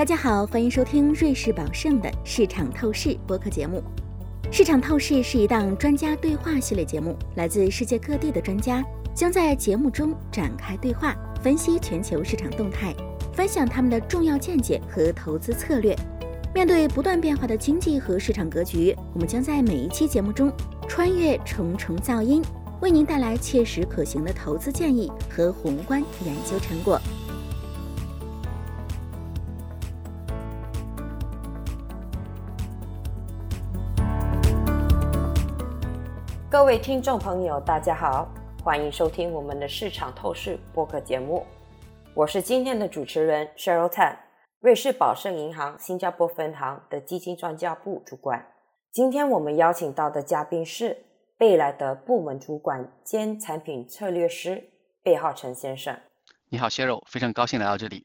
大家好，欢迎收听瑞士宝盛的市场透视播客节目。市场透视是一档专家对话系列节目，来自世界各地的专家将在节目中展开对话，分析全球市场动态，分享他们的重要见解和投资策略。面对不断变化的经济和市场格局，我们将在每一期节目中穿越重重噪音，为您带来切实可行的投资建议和宏观研究成果。各位听众朋友，大家好，欢迎收听我们的市场透视播客节目。我是今天的主持人 Cheryl Tan，瑞士宝盛银行新加坡分行的基金专家部主管。今天我们邀请到的嘉宾是贝莱德部门主管兼产品策略师贝浩成先生。你好，Cheryl，非常高兴来到这里。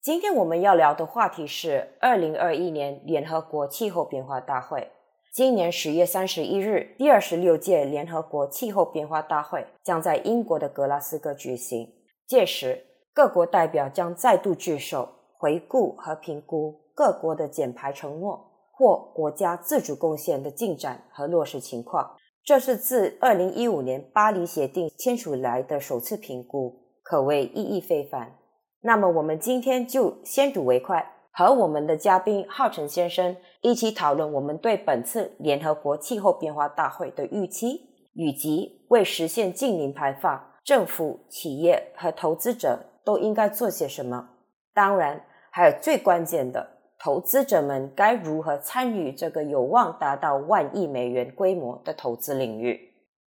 今天我们要聊的话题是二零二一年联合国气候变化大会。今年十月三十一日，第二十六届联合国气候变化大会将在英国的格拉斯哥举行。届时，各国代表将再度聚首，回顾和评估各国的减排承诺或国家自主贡献的进展和落实情况。这是自二零一五年巴黎协定签署来的首次评估，可谓意义非凡。那么，我们今天就先睹为快。和我们的嘉宾浩辰先生一起讨论我们对本次联合国气候变化大会的预期，以及为实现净零排放，政府、企业和投资者都应该做些什么。当然，还有最关键的，投资者们该如何参与这个有望达到万亿美元规模的投资领域。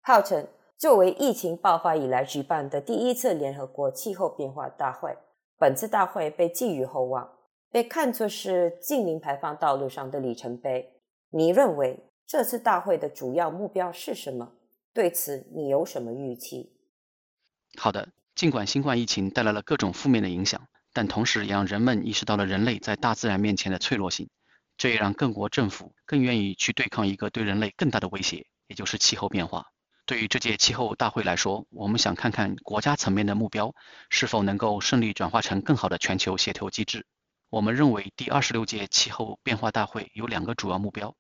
浩辰作为疫情爆发以来举办的第一次联合国气候变化大会，本次大会被寄予厚望。被看作是近零排放道路上的里程碑。你认为这次大会的主要目标是什么？对此，你有什么预期？好的，尽管新冠疫情带来了各种负面的影响，但同时也让人们意识到了人类在大自然面前的脆弱性。这也让各国政府更愿意去对抗一个对人类更大的威胁，也就是气候变化。对于这届气候大会来说，我们想看看国家层面的目标是否能够顺利转化成更好的全球协调机制。我们认为，第二十六届气候变化大会有两个主要目标，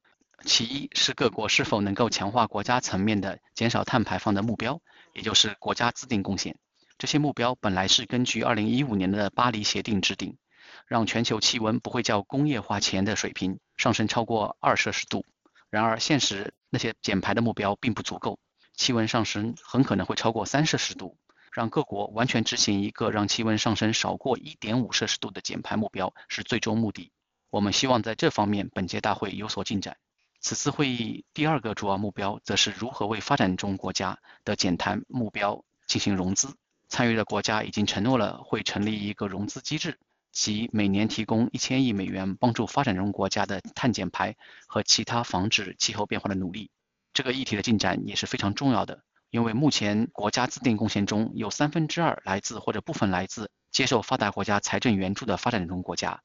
其一是各国是否能够强化国家层面的减少碳排放的目标，也就是国家自定贡献。这些目标本来是根据二零一五年的巴黎协定制定，让全球气温不会较工业化前的水平上升超过二摄氏度。然而，现实那些减排的目标并不足够，气温上升很可能会超过三摄氏度。让各国完全执行一个让气温上升少过1.5摄氏度的减排目标是最终目的。我们希望在这方面本届大会有所进展。此次会议第二个主要目标则是如何为发展中国家的减碳目标进行融资。参与的国家已经承诺了会成立一个融资机制，即每年提供1000亿美元帮助发展中国家的碳减排和其他防止气候变化的努力。这个议题的进展也是非常重要的。因为目前国家自定贡献中有三分之二来自或者部分来自接受发达国家财政援助的发展中国家，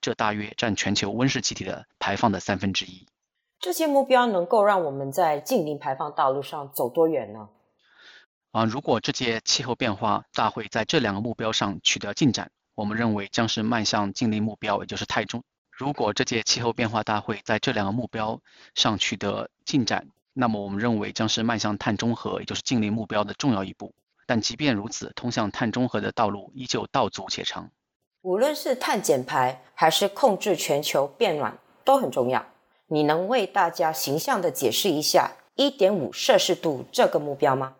这大约占全球温室气体的排放的三分之一。这些目标能够让我们在净零排放道路上走多远呢？啊，如果这届气候变化大会在这两个目标上取得进展，我们认为将是迈向净零目标，也就是碳中。如果这届气候变化大会在这两个目标上取得进展，那么我们认为将是迈向碳中和，也就是净零目标的重要一步。但即便如此，通向碳中和的道路依旧道阻且长。无论是碳减排还是控制全球变暖都很重要。你能为大家形象地解释一下1.5摄氏度这个目标吗？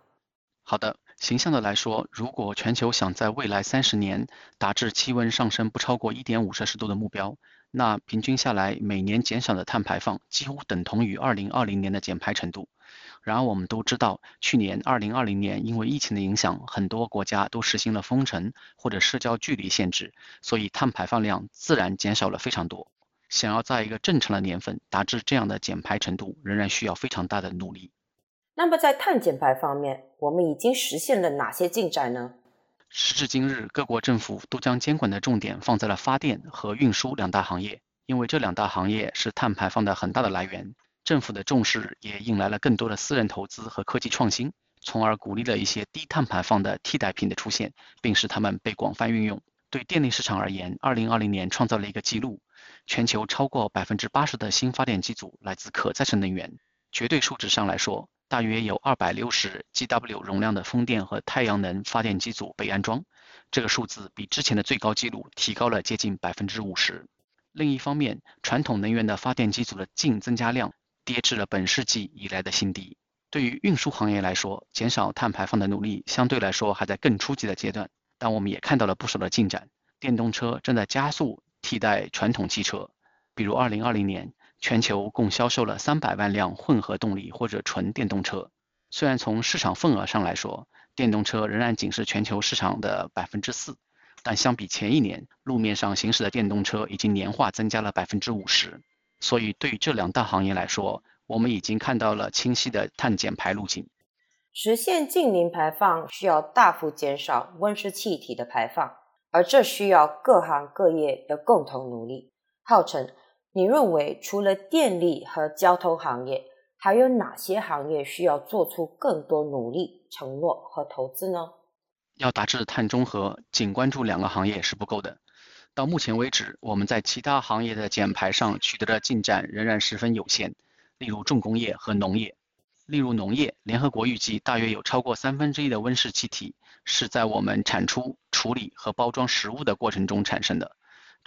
好的，形象的来说，如果全球想在未来三十年达至气温上升不超过1.5摄氏度的目标，那平均下来，每年减少的碳排放几乎等同于2020年的减排程度。然而，我们都知道，去年2020年因为疫情的影响，很多国家都实行了封城或者社交距离限制，所以碳排放量自然减少了非常多。想要在一个正常的年份达至这样的减排程度，仍然需要非常大的努力。那么，在碳减排方面，我们已经实现了哪些进展呢？时至今日，各国政府都将监管的重点放在了发电和运输两大行业，因为这两大行业是碳排放的很大的来源。政府的重视也引来了更多的私人投资和科技创新，从而鼓励了一些低碳排放的替代品的出现，并使它们被广泛运用。对电力市场而言，2020年创造了一个记录，全球超过百分之八十的新发电机组来自可再生能源。绝对数值上来说，大约有260 GW 容量的风电和太阳能发电机组被安装，这个数字比之前的最高纪录提高了接近百分之五十。另一方面，传统能源的发电机组的净增加量跌至了本世纪以来的新低。对于运输行业来说，减少碳排放的努力相对来说还在更初级的阶段。但我们也看到了不少的进展，电动车正在加速替代传统汽车。比如，2020年全球共销售了300万辆混合动力或者纯电动车。虽然从市场份额上来说，电动车仍然仅是全球市场的百分之四，但相比前一年，路面上行驶的电动车已经年化增加了百分之五十。所以，对于这两大行业来说，我们已经看到了清晰的碳减排路径。实现净零排放需要大幅减少温室气体的排放，而这需要各行各业的共同努力。号称，你认为除了电力和交通行业，还有哪些行业需要做出更多努力、承诺和投资呢？要达至碳中和，仅关注两个行业是不够的。到目前为止，我们在其他行业的减排上取得的进展仍然十分有限，例如重工业和农业。例如农业，联合国预计大约有超过三分之一的温室气体是在我们产出、处理和包装食物的过程中产生的，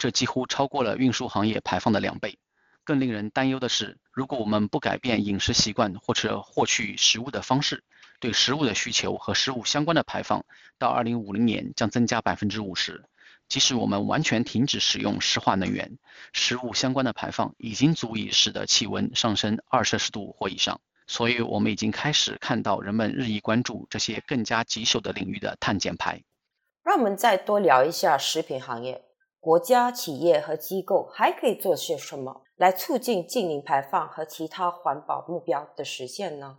这几乎超过了运输行业排放的两倍。更令人担忧的是，如果我们不改变饮食习惯或者获取食物的方式，对食物的需求和食物相关的排放到2050年将增加百分之五十。即使我们完全停止使用石化能源，食物相关的排放已经足以使得气温上升二摄氏度或以上。所以，我们已经开始看到人们日益关注这些更加棘手的领域的碳减排。让我们再多聊一下食品行业，国家、企业和机构还可以做些什么来促进净零排放和其他环保目标的实现呢？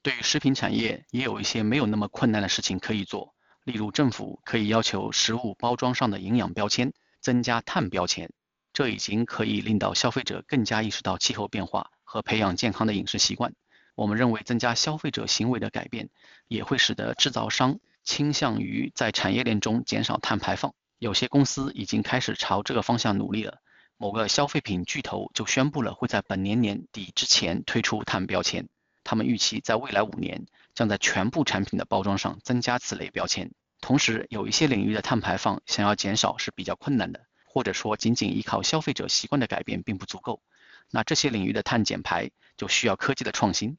对于食品产业，也有一些没有那么困难的事情可以做，例如政府可以要求食物包装上的营养标签增加碳标签，这已经可以令到消费者更加意识到气候变化和培养健康的饮食习惯。我们认为，增加消费者行为的改变，也会使得制造商倾向于在产业链中减少碳排放。有些公司已经开始朝这个方向努力了。某个消费品巨头就宣布了会在本年年底之前推出碳标签。他们预期在未来五年将在全部产品的包装上增加此类标签。同时，有一些领域的碳排放想要减少是比较困难的，或者说仅仅依靠消费者习惯的改变并不足够。那这些领域的碳减排就需要科技的创新。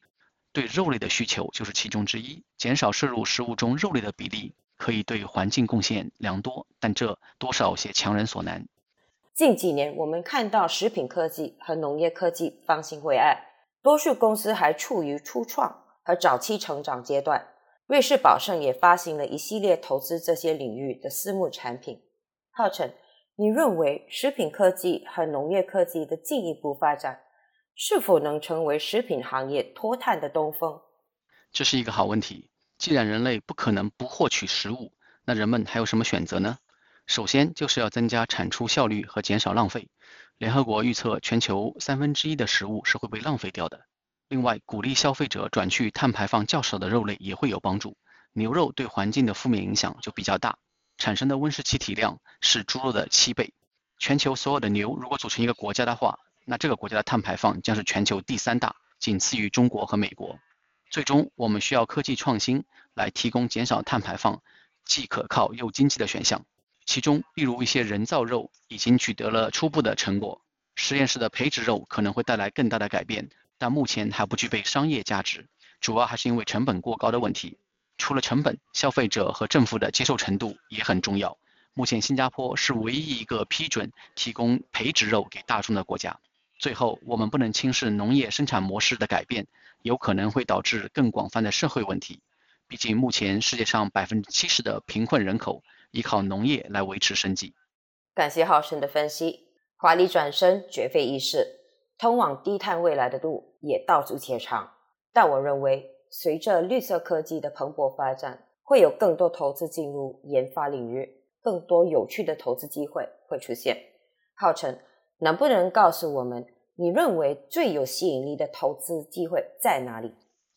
对肉类的需求就是其中之一。减少摄入食物中肉类的比例，可以对环境贡献良多，但这多少有些强人所难。近几年，我们看到食品科技和农业科技方兴未艾，多数公司还处于初创和早期成长阶段。瑞士宝盛也发行了一系列投资这些领域的私募产品。浩辰，你认为食品科技和农业科技的进一步发展？是否能成为食品行业脱碳的东风？这是一个好问题。既然人类不可能不获取食物，那人们还有什么选择呢？首先就是要增加产出效率和减少浪费。联合国预测，全球三分之一的食物是会被浪费掉的。另外，鼓励消费者转去碳排放较少的肉类也会有帮助。牛肉对环境的负面影响就比较大，产生的温室气体量是猪肉的七倍。全球所有的牛如果组成一个国家的话，那这个国家的碳排放将是全球第三大，仅次于中国和美国。最终，我们需要科技创新来提供减少碳排放既可靠又经济的选项。其中，例如一些人造肉已经取得了初步的成果，实验室的培植肉可能会带来更大的改变，但目前还不具备商业价值，主要还是因为成本过高的问题。除了成本，消费者和政府的接受程度也很重要。目前，新加坡是唯一一个批准提供培植肉给大众的国家。最后，我们不能轻视农业生产模式的改变，有可能会导致更广泛的社会问题。毕竟，目前世界上百分之七十的贫困人口依靠农业来维持生计。感谢浩生的分析，华丽转身绝非易事，通往低碳未来的路也道阻且长。但我认为，随着绿色科技的蓬勃发展，会有更多投资进入研发领域，更多有趣的投资机会会出现。浩辰。能不能告诉我们，你认为最有吸引力的投资机会在哪里？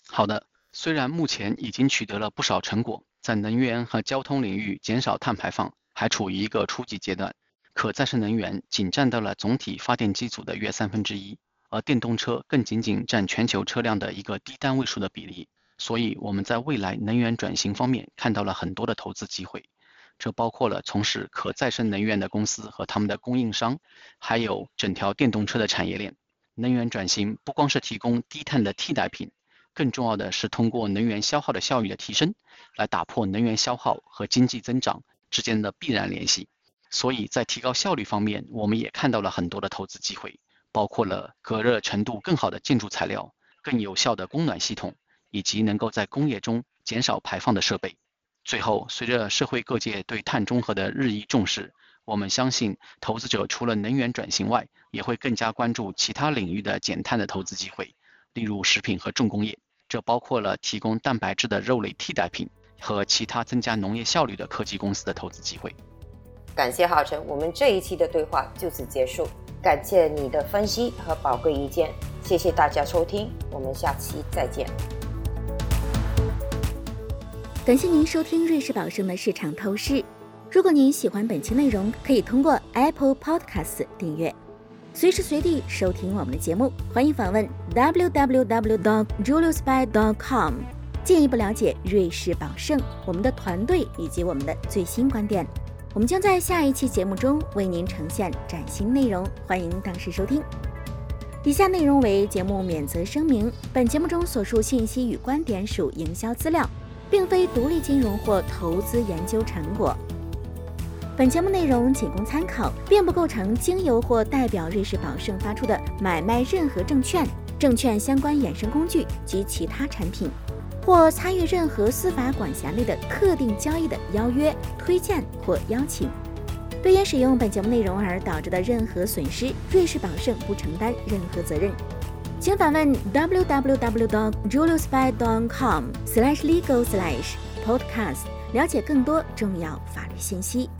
好的，虽然目前已经取得了不少成果，在能源和交通领域减少碳排放，还处于一个初级阶段，可再生能源仅占到了总体发电机组的约三分之一，而电动车更仅仅占全球车辆的一个低单位数的比例。所以我们在未来能源转型方面看到了很多的投资机会，这包括了从事可再生能源的公司和他们的供应商，还有整条电动车的产业链。能源转型不光是提供低碳的替代品，更重要的是通过能源消耗的效率的提升，来打破能源消耗和经济增长之间的必然联系。所以在提高效率方面，我们也看到了很多的投资机会，包括了隔热程度更好的建筑材料、更有效的供暖系统。以及能够在工业中减少排放的设备。最后，随着社会各界对碳中和的日益重视，我们相信投资者除了能源转型外，也会更加关注其他领域的减碳的投资机会，例如食品和重工业。这包括了提供蛋白质的肉类替代品和其他增加农业效率的科技公司的投资机会。感谢浩辰，我们这一期的对话就此结束。感谢你的分析和宝贵意见，谢谢大家收听，我们下期再见。感谢您收听瑞士宝盛的市场透视。如果您喜欢本期内容，可以通过 Apple Podcasts 订阅，随时随地收听我们的节目。欢迎访问 www.juliusby.com，进一步了解瑞士宝盛、我们的团队以及我们的最新观点。我们将在下一期节目中为您呈现崭新内容，欢迎当时收听。以下内容为节目免责声明：本节目中所述信息与观点属营销资料。并非独立金融或投资研究成果。本节目内容仅供参考，并不构成经由或代表瑞士宝盛发出的买卖任何证券、证券相关衍生工具及其他产品，或参与任何司法管辖内的特定交易的邀约、推荐或邀请。对因使用本节目内容而导致的任何损失，瑞士宝盛不承担任何责任。请访问 www.juliusby.com/legal/podcast，了解更多重要法律信息。